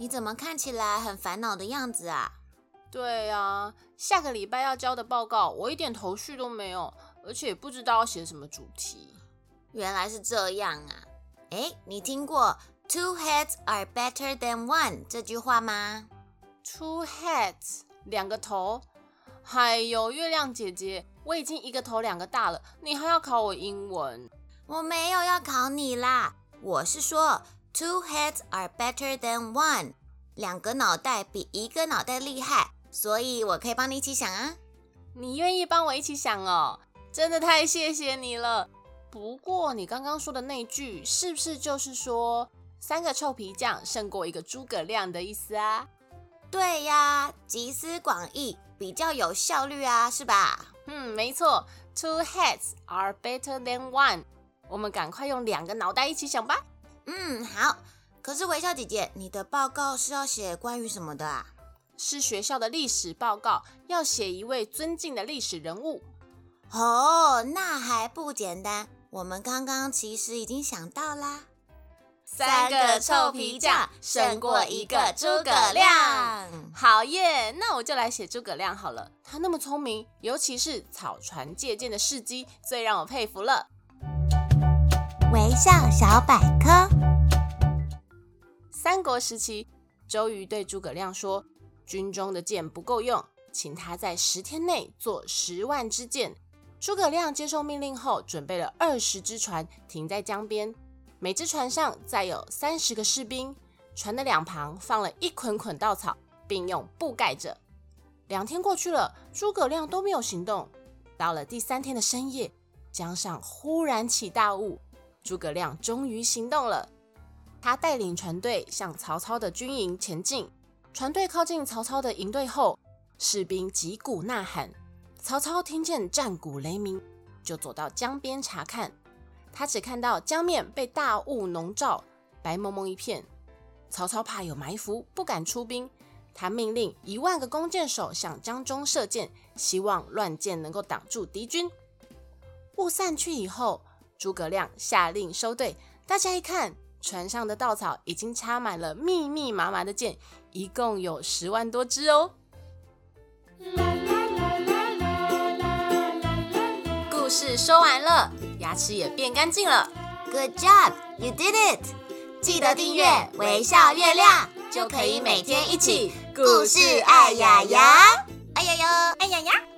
你怎么看起来很烦恼的样子啊？对啊，下个礼拜要交的报告，我一点头绪都没有，而且不知道要写什么主题。原来是这样啊！哎，你听过 “Two heads are better than one” 这句话吗？Two heads，两个头。嗨呦，月亮姐姐，我已经一个头两个大了，你还要考我英文？我没有要考你啦，我是说。Two heads are better than one，两个脑袋比一个脑袋厉害，所以我可以帮你一起想啊。你愿意帮我一起想哦？真的太谢谢你了。不过你刚刚说的那句，是不是就是说三个臭皮匠胜过一个诸葛亮的意思啊？对呀，集思广益，比较有效率啊，是吧？嗯，没错。Two heads are better than one，我们赶快用两个脑袋一起想吧。嗯，好。可是微笑姐姐，你的报告是要写关于什么的啊？是学校的历史报告，要写一位尊敬的历史人物。哦，那还不简单。我们刚刚其实已经想到啦。三个臭皮匠胜过一个诸葛亮。好耶，那我就来写诸葛亮好了。他那么聪明，尤其是草船借箭的事迹，最让我佩服了。微笑小百科。三国时期，周瑜对诸葛亮说：“军中的箭不够用，请他在十天内做十万支箭。”诸葛亮接受命令后，准备了二十只船停在江边，每只船上载有三十个士兵，船的两旁放了一捆捆稻草，并用布盖着。两天过去了，诸葛亮都没有行动。到了第三天的深夜，江上忽然起大雾。诸葛亮终于行动了，他带领船队向曹操的军营前进。船队靠近曹操的营队后，士兵击鼓呐喊。曹操听见战鼓雷鸣，就走到江边查看。他只看到江面被大雾笼罩，白蒙蒙一片。曹操怕有埋伏，不敢出兵。他命令一万个弓箭手向江中射箭，希望乱箭能够挡住敌军。雾散去以后。诸葛亮下令收队，大家一看，船上的稻草已经插满了密密麻麻的箭，一共有十万多支哦。故事说完了，牙齿也变干净了。Good job, you did it！记得订阅微笑月亮，就可以每天一起故事爱牙牙，爱牙牙，爱牙牙。